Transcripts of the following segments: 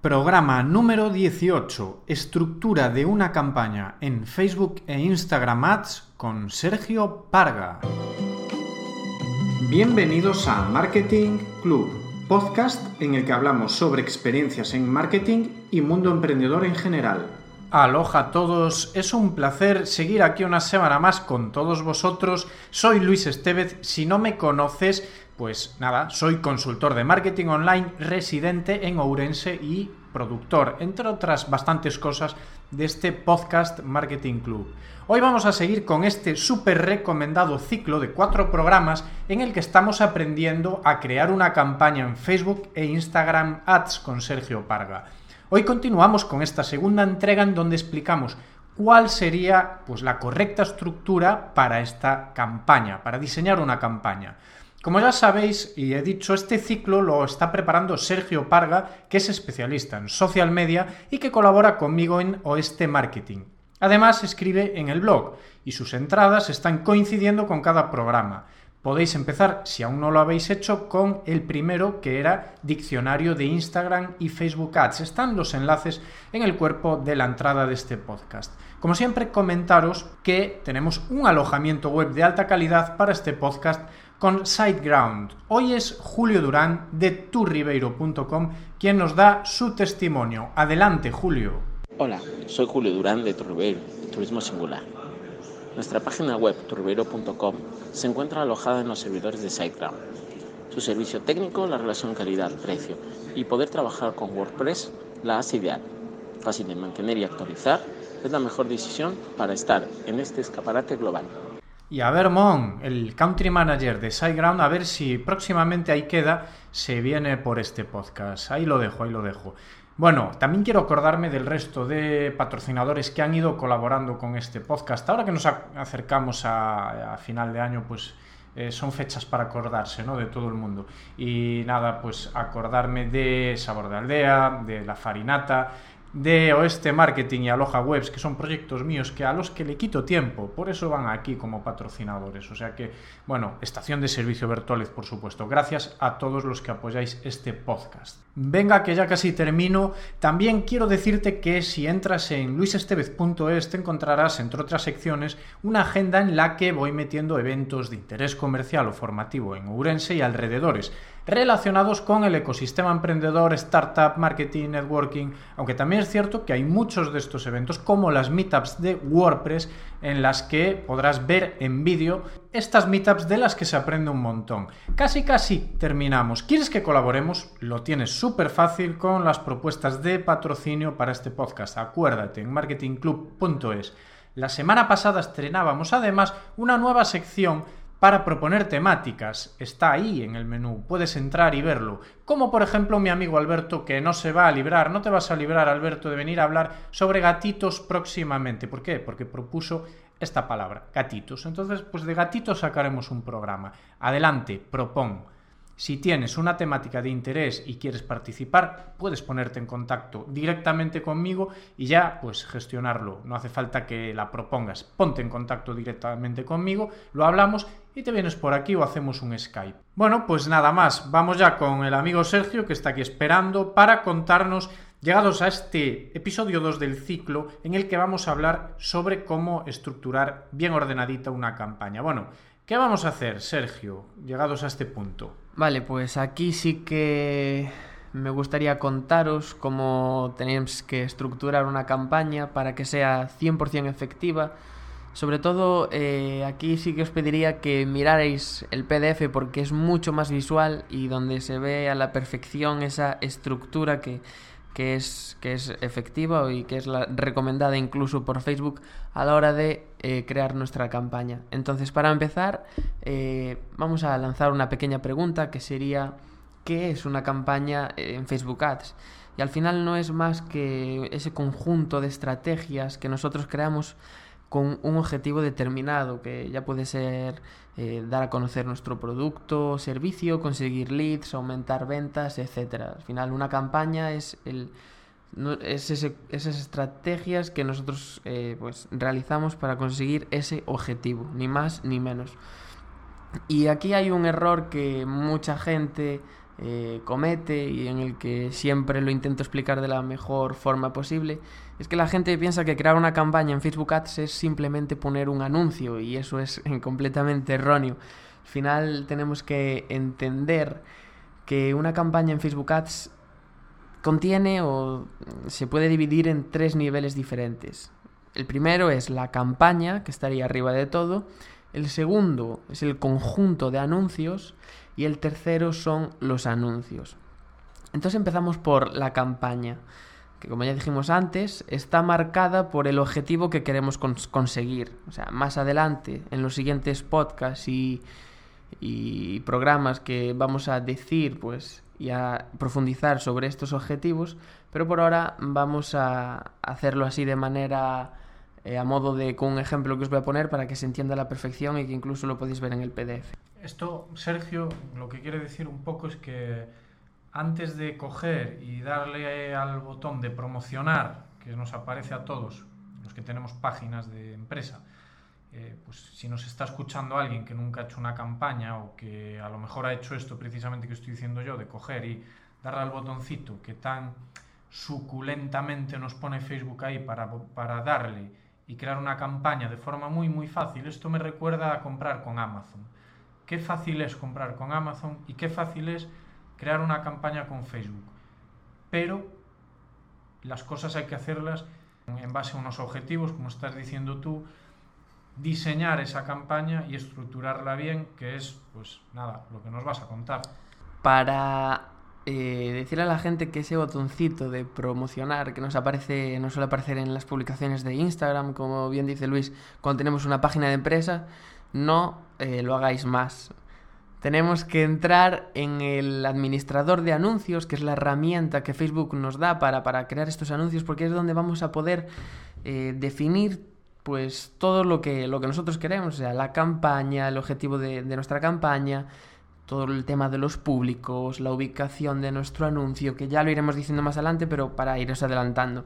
Programa número 18. Estructura de una campaña en Facebook e Instagram Ads con Sergio Parga. Bienvenidos a Marketing Club, podcast en el que hablamos sobre experiencias en marketing y mundo emprendedor en general. Aloha a todos, es un placer seguir aquí una semana más con todos vosotros. Soy Luis Estevez, si no me conoces, pues nada, soy consultor de marketing online residente en Ourense y productor, entre otras bastantes cosas, de este podcast Marketing Club. Hoy vamos a seguir con este súper recomendado ciclo de cuatro programas en el que estamos aprendiendo a crear una campaña en Facebook e Instagram Ads con Sergio Parga. Hoy continuamos con esta segunda entrega en donde explicamos cuál sería pues, la correcta estructura para esta campaña, para diseñar una campaña. Como ya sabéis y he dicho, este ciclo lo está preparando Sergio Parga, que es especialista en social media y que colabora conmigo en Oeste Marketing. Además, escribe en el blog y sus entradas están coincidiendo con cada programa. Podéis empezar, si aún no lo habéis hecho, con el primero que era Diccionario de Instagram y Facebook Ads. Están los enlaces en el cuerpo de la entrada de este podcast. Como siempre, comentaros que tenemos un alojamiento web de alta calidad para este podcast con SiteGround. Hoy es Julio Durán de turribeiro.com quien nos da su testimonio. Adelante, Julio. Hola, soy Julio Durán de Turribeiro, Turismo Singular. Nuestra página web turribeiro.com se encuentra alojada en los servidores de SiteGround. Su servicio técnico, la relación calidad-precio y poder trabajar con WordPress la hace ideal. Fácil de mantener y actualizar, es la mejor decisión para estar en este escaparate global. Y a ver, Mon, el country manager de SiteGround, a ver si próximamente ahí queda, se viene por este podcast. Ahí lo dejo, ahí lo dejo. Bueno, también quiero acordarme del resto de patrocinadores que han ido colaborando con este podcast. Ahora que nos acercamos a, final de año, pues eh, son fechas para acordarse, ¿no? De todo el mundo. Y nada, pues acordarme de Sabor de Aldea, de La Farinata, de Oeste Marketing y Aloha Webs, que son proyectos míos que a los que le quito tiempo, por eso van aquí como patrocinadores. O sea que, bueno, estación de servicio Bertólez, por supuesto. Gracias a todos los que apoyáis este podcast. Venga, que ya casi termino. También quiero decirte que si entras en luisestevez.es te encontrarás, entre otras secciones, una agenda en la que voy metiendo eventos de interés comercial o formativo en Urense y alrededores relacionados con el ecosistema emprendedor, startup, marketing, networking, aunque también es cierto que hay muchos de estos eventos, como las meetups de WordPress, en las que podrás ver en vídeo estas meetups de las que se aprende un montón. Casi casi terminamos. ¿Quieres que colaboremos? Lo tienes súper fácil con las propuestas de patrocinio para este podcast. Acuérdate en marketingclub.es. La semana pasada estrenábamos además una nueva sección para proponer temáticas. Está ahí en el menú, puedes entrar y verlo. Como por ejemplo mi amigo Alberto, que no se va a librar, no te vas a librar Alberto de venir a hablar sobre gatitos próximamente. ¿Por qué? Porque propuso esta palabra, gatitos. Entonces, pues de gatitos sacaremos un programa. Adelante, propón. Si tienes una temática de interés y quieres participar, puedes ponerte en contacto directamente conmigo y ya pues gestionarlo. No hace falta que la propongas. Ponte en contacto directamente conmigo, lo hablamos y te vienes por aquí o hacemos un Skype. Bueno, pues nada más. Vamos ya con el amigo Sergio que está aquí esperando para contarnos Llegados a este episodio 2 del ciclo en el que vamos a hablar sobre cómo estructurar bien ordenadita una campaña. Bueno, ¿qué vamos a hacer, Sergio, llegados a este punto? Vale, pues aquí sí que me gustaría contaros cómo tenéis que estructurar una campaña para que sea 100% efectiva. Sobre todo, eh, aquí sí que os pediría que mirarais el PDF porque es mucho más visual y donde se ve a la perfección esa estructura que, que es, que es efectiva y que es la recomendada incluso por Facebook a la hora de eh, crear nuestra campaña. Entonces, para empezar, eh, vamos a lanzar una pequeña pregunta que sería, ¿qué es una campaña en Facebook Ads? Y al final no es más que ese conjunto de estrategias que nosotros creamos con un objetivo determinado, que ya puede ser eh, dar a conocer nuestro producto o servicio, conseguir leads, aumentar ventas, etcétera. Al final, una campaña es el es esas estrategias que nosotros eh, pues realizamos para conseguir ese objetivo, ni más ni menos. Y aquí hay un error que mucha gente eh, comete y en el que siempre lo intento explicar de la mejor forma posible, es que la gente piensa que crear una campaña en Facebook Ads es simplemente poner un anuncio y eso es completamente erróneo. Al final tenemos que entender que una campaña en Facebook Ads contiene o se puede dividir en tres niveles diferentes. El primero es la campaña, que estaría arriba de todo. El segundo es el conjunto de anuncios y el tercero son los anuncios. Entonces empezamos por la campaña, que como ya dijimos antes, está marcada por el objetivo que queremos conseguir. O sea, más adelante, en los siguientes podcasts y, y programas que vamos a decir, pues, y a profundizar sobre estos objetivos, pero por ahora vamos a hacerlo así de manera eh, a modo de con un ejemplo que os voy a poner para que se entienda a la perfección y que incluso lo podéis ver en el PDF. Esto, Sergio, lo que quiere decir un poco es que antes de coger y darle al botón de promocionar, que nos aparece a todos, los que tenemos páginas de empresa, eh, pues si nos está escuchando alguien que nunca ha hecho una campaña o que a lo mejor ha hecho esto precisamente que estoy diciendo yo, de coger y darle al botoncito que tan suculentamente nos pone Facebook ahí para, para darle y crear una campaña de forma muy muy fácil, esto me recuerda a comprar con Amazon. Qué fácil es comprar con Amazon y qué fácil es crear una campaña con Facebook. Pero las cosas hay que hacerlas en base a unos objetivos, como estás diciendo tú, diseñar esa campaña y estructurarla bien, que es, pues nada, lo que nos vas a contar. Para eh, decirle a la gente que ese botoncito de promocionar que nos aparece, no suele aparecer en las publicaciones de Instagram, como bien dice Luis, cuando tenemos una página de empresa, no eh, lo hagáis más. Tenemos que entrar en el administrador de anuncios, que es la herramienta que Facebook nos da para, para crear estos anuncios, porque es donde vamos a poder eh, definir pues todo lo que, lo que nosotros queremos, o sea, la campaña, el objetivo de, de nuestra campaña, todo el tema de los públicos, la ubicación de nuestro anuncio, que ya lo iremos diciendo más adelante, pero para iros adelantando.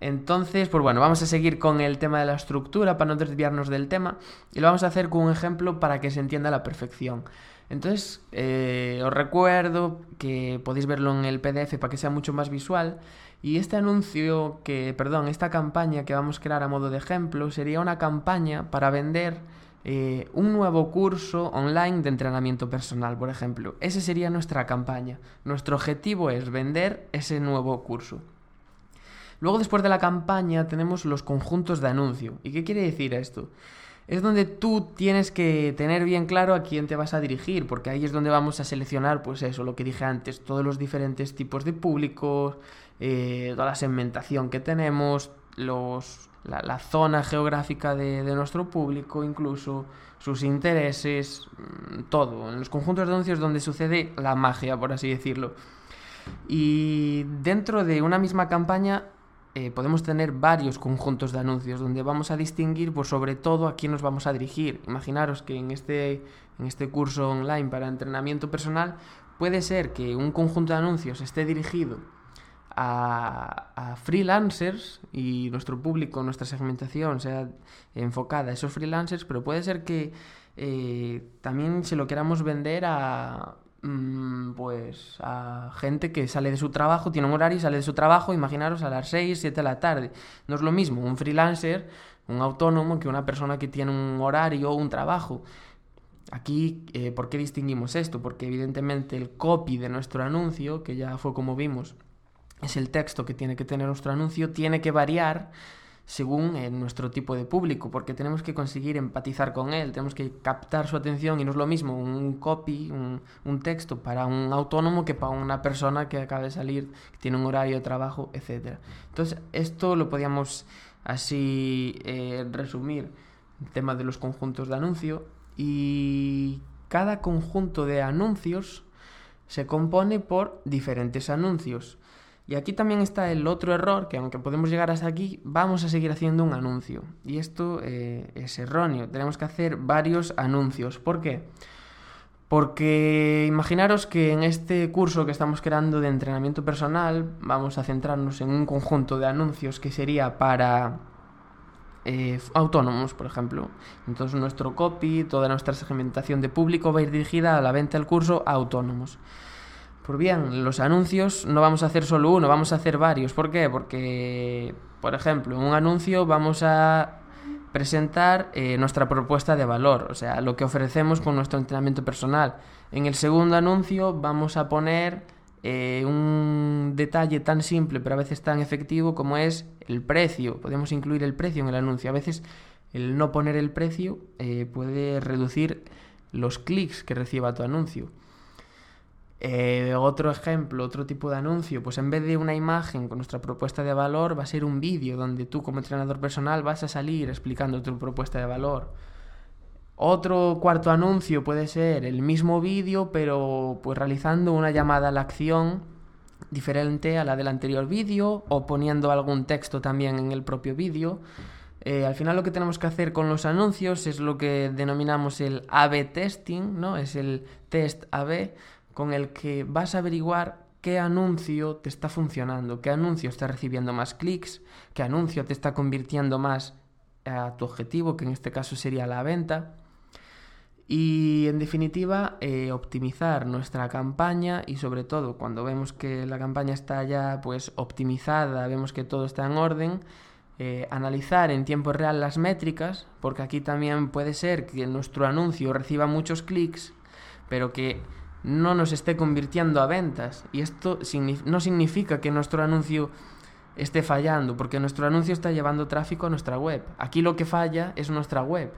Entonces, pues bueno, vamos a seguir con el tema de la estructura para no desviarnos del tema y lo vamos a hacer con un ejemplo para que se entienda a la perfección. Entonces, eh, os recuerdo que podéis verlo en el PDF para que sea mucho más visual. Y este anuncio que, perdón, esta campaña que vamos a crear a modo de ejemplo sería una campaña para vender eh, un nuevo curso online de entrenamiento personal, por ejemplo. Esa sería nuestra campaña. Nuestro objetivo es vender ese nuevo curso. Luego, después de la campaña, tenemos los conjuntos de anuncio. ¿Y qué quiere decir esto? Es donde tú tienes que tener bien claro a quién te vas a dirigir, porque ahí es donde vamos a seleccionar, pues eso, lo que dije antes, todos los diferentes tipos de públicos, eh, toda la segmentación que tenemos, los, la, zona geográfica de, nuestro público, incluso sus intereses, mm, todo. En los conjuntos de anuncios donde sucede la magia, por así decirlo. Y dentro de una misma campaña eh, podemos tener varios conjuntos de anuncios donde vamos a distinguir por sobre todo a quién nos vamos a dirigir. Imaginaros que en este, en este curso online para entrenamiento personal puede ser que un conjunto de anuncios esté dirigido a, freelancers y nuestro público, nuestra segmentación sea enfocada a esos freelancers, pero puede ser que eh, también se lo queramos vender a mm, pues a gente que sale de su trabajo, tiene un horario y sale de su trabajo, imaginaros a las 6, 7 de la tarde. No es lo mismo un freelancer, un autónomo, que una persona que tiene un horario o un trabajo. Aquí, eh, ¿por qué distinguimos esto? Porque evidentemente el copy de nuestro anuncio, que ya fue como vimos, es el texto que tiene que tener nuestro anuncio, tiene que variar según eh, nuestro tipo de público, porque tenemos que conseguir empatizar con él, tenemos que captar su atención y no es lo mismo un copy, un, texto para un autónomo que para una persona que acaba de salir, que tiene un horario de trabajo, etc. Entonces, esto lo podíamos así eh, resumir, el tema de los conjuntos de anuncio, y cada conjunto de anuncios se compone por diferentes anuncios. Y aquí también está el otro error, que aunque podemos llegar hasta aquí, vamos a seguir haciendo un anuncio. Y esto eh, es erróneo, tenemos que hacer varios anuncios. ¿Por qué? Porque imaginaros que en este curso que estamos creando de entrenamiento personal vamos a centrarnos en un conjunto de anuncios que sería para eh, autónomos, por ejemplo. Entonces nuestro copy, toda nuestra segmentación de público va a ir dirigida a la venta del curso autónomos. Pues bien, los anuncios no vamos a hacer solo uno, vamos a hacer varios. ¿Por qué? Porque, por ejemplo, en un anuncio vamos a presentar eh, nuestra propuesta de valor, o sea, lo que ofrecemos con nuestro entrenamiento personal. En el segundo anuncio vamos a poner eh, un detalle tan simple pero a veces tan efectivo como es el precio. Podemos incluir el precio en el anuncio. A veces el no poner el precio eh, puede reducir los clics que reciba tu anuncio. Eh, otro ejemplo, otro tipo de anuncio, pues en vez de una imagen con nuestra propuesta de valor, va a ser un vídeo donde tú como entrenador personal vas a salir explicando tu propuesta de valor. Otro cuarto anuncio puede ser el mismo vídeo, pero pues realizando una llamada a la acción diferente a la del anterior vídeo o poniendo algún texto también en el propio vídeo. Eh, al final lo que tenemos que hacer con los anuncios es lo que denominamos el A-B testing, ¿no? Es el test A-B con el que vas a averiguar qué anuncio te está funcionando, qué anuncio está recibiendo más clics, qué anuncio te está convirtiendo más a tu objetivo, que en este caso sería la venta. Y en definitiva, eh, optimizar nuestra campaña y sobre todo cuando vemos que la campaña está ya pues optimizada, vemos que todo está en orden, eh, analizar en tiempo real las métricas, porque aquí también puede ser que nuestro anuncio reciba muchos clics, pero que no nos esté convirtiendo a ventas. Y esto no significa que nuestro anuncio esté fallando, porque nuestro anuncio está llevando tráfico a nuestra web. Aquí lo que falla es nuestra web,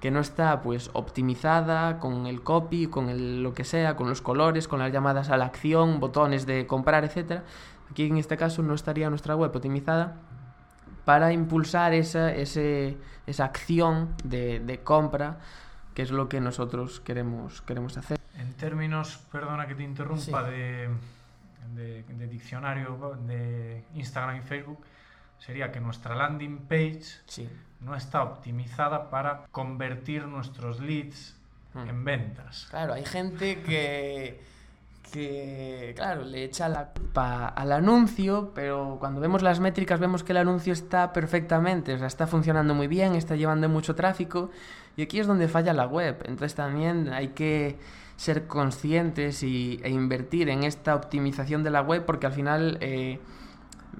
que no está pues optimizada con el copy, con lo que sea, con los colores, con las llamadas a la acción, botones de comprar, etcétera. Aquí en este caso no estaría nuestra web optimizada para impulsar esa, esa acción de, de compra que es lo que nosotros queremos, queremos hacer. En términos, perdona que te interrumpa, de, de, diccionario de Instagram y Facebook, sería que nuestra landing page no está optimizada para convertir nuestros leads hmm. en ventas. Claro, hay gente que, que, claro, le echa la culpa al anuncio, pero cuando vemos las métricas vemos que el anuncio está perfectamente, o sea, está funcionando muy bien, está llevando mucho tráfico y aquí es donde falla la web. Entonces también hay que ser conscientes y, e invertir en esta optimización de la web porque al final eh,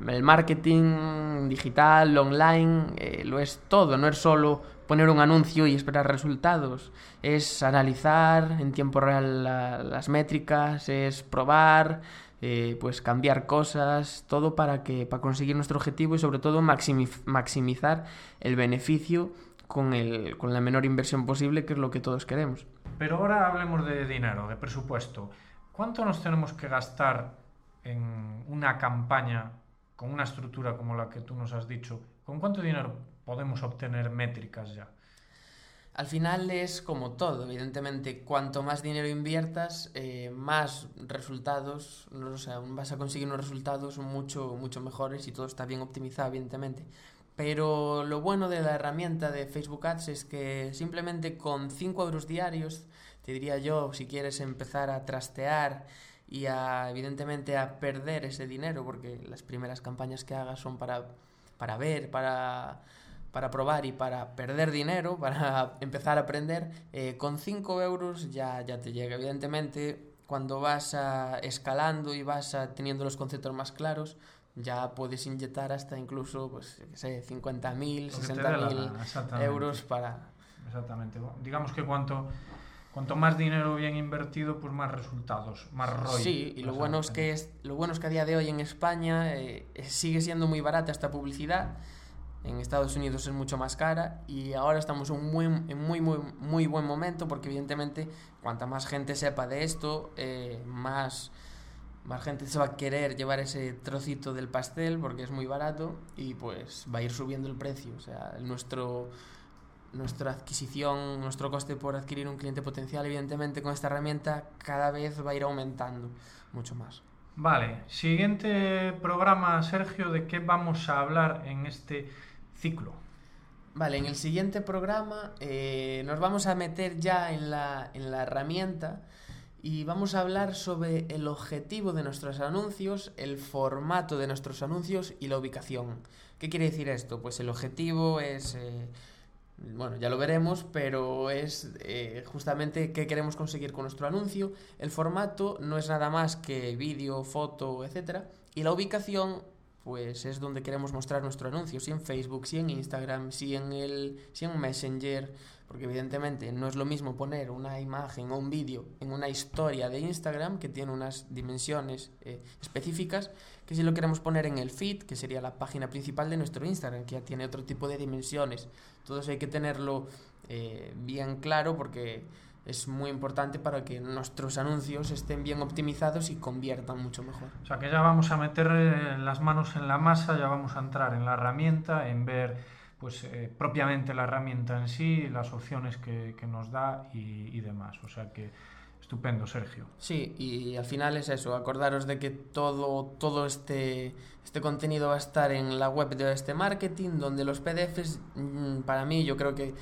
el marketing digital, online, eh, lo es todo, no es solo poner un anuncio y esperar resultados, es analizar en tiempo real las métricas, es probar, eh, pues cambiar cosas, todo para que para conseguir nuestro objetivo y sobre todo maximizar el beneficio con, el, con la menor inversión posible, que es lo que todos queremos. Pero ahora hablemos de dinero, de presupuesto. ¿Cuánto nos tenemos que gastar en una campaña con una estructura como la que tú nos has dicho? ¿Con cuánto dinero podemos obtener métricas ya? Al final es como todo, evidentemente, cuanto más dinero inviertas, eh, más resultados, o sea, vas a conseguir unos resultados mucho, mucho mejores y todo está bien optimizado, evidentemente. Pero lo bueno de la herramienta de Facebook Ads es que simplemente con 5 euros diarios, te diría yo, si quieres empezar a trastear y a, evidentemente a perder ese dinero, porque las primeras campañas que hagas son para, para ver, para, para probar y para perder dinero, para empezar a aprender, eh, con 5 euros ya, ya te llega. Evidentemente, cuando vas a escalando y vas a, teniendo los conceptos más claros, ya puedes inyectar hasta incluso, pues, qué sé, 50.000, 60.000 euros para... Exactamente. Digamos que cuanto, cuanto más dinero bien invertido, pues más resultados, más ROI. Sí, y lo bueno, es que es, lo bueno es que a día de hoy en España eh, sigue siendo muy barata esta publicidad. En Estados Unidos es mucho más cara y ahora estamos en muy, en muy, muy, muy buen momento porque evidentemente cuanta más gente sepa de esto, eh, más más gente se va a querer llevar ese trocito del pastel porque es muy barato y pues va a ir subiendo el precio. O sea, nuestro, nuestra adquisición, nuestro coste por adquirir un cliente potencial, evidentemente con esta herramienta cada vez va a ir aumentando mucho más. Vale, siguiente programa, Sergio, ¿de qué vamos a hablar en este ciclo? Vale, en el siguiente programa eh, nos vamos a meter ya en la, en la herramienta y vamos a hablar sobre el objetivo de nuestros anuncios, el formato de nuestros anuncios y la ubicación. ¿Qué quiere decir esto? Pues el objetivo es... Eh, bueno, ya lo veremos, pero es eh, justamente qué queremos conseguir con nuestro anuncio. El formato no es nada más que vídeo, foto, etcétera, y la ubicación pues es donde queremos mostrar nuestro anuncio, si en Facebook, si en Instagram, si en el si en Messenger, porque evidentemente no es lo mismo poner una imagen o un vídeo en una historia de Instagram que tiene unas dimensiones eh, específicas que si lo queremos poner en el feed, que sería la página principal de nuestro Instagram, que ya tiene otro tipo de dimensiones. Todo eso hay que tenerlo eh, bien claro porque es muy importante para que nuestros anuncios estén bien optimizados y conviertan mucho mejor. O sea que ya vamos a meter eh, las manos en la masa, ya vamos a entrar en la herramienta, en ver pues eh, propiamente la herramienta en sí, las opciones que, que nos da y, demás. O sea que estupendo, Sergio. Sí, y al final es eso, acordaros de que todo, todo este, este contenido va a estar en la web de este marketing, donde los PDFs, mm, para mí, yo creo que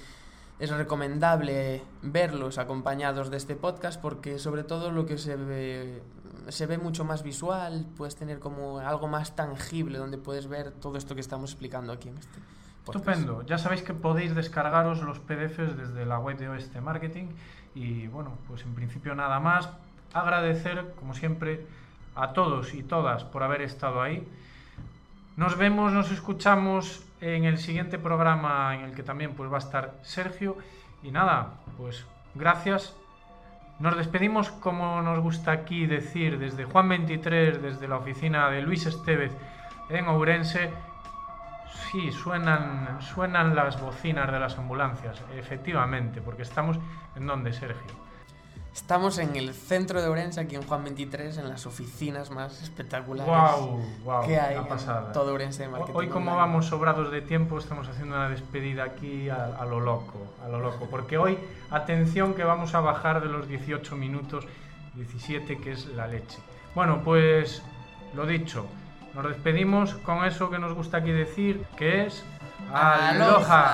es recomendable verlos acompañados de este podcast porque sobre todo lo que se se ve mucho más visual, puedes tener como algo más tangible donde puedes ver todo esto que estamos explicando aquí en este podcast. Estupendo. Ya sabéis que podéis descargaros los PDFs desde la web de Oeste Marketing y bueno, pues en principio nada más. Agradecer, como siempre, a todos y todas por haber estado ahí. Nos vemos, nos escuchamos en el siguiente programa en el que también pues, va a estar Sergio. Y nada, pues gracias. Nos despedimos como nos gusta aquí decir desde Juan 23, desde la oficina de Luis Estevez en Ourense. Sí, suenan, suenan las bocinas de las ambulancias, efectivamente, porque estamos en donde, Sergio. Estamos en el centro de Orense, aquí en Juan 23, en las oficinas más espectaculares wow, wow, que hay en todo Orense de marketing. Hoy como vamos sobrados de tiempo, estamos haciendo una despedida aquí a, a, lo loco, a lo loco, porque hoy, atención que vamos a bajar de los 18 minutos, 17 que es la leche. Bueno, pues lo dicho, nos despedimos con eso que nos gusta aquí decir, que es... ¡Aloha!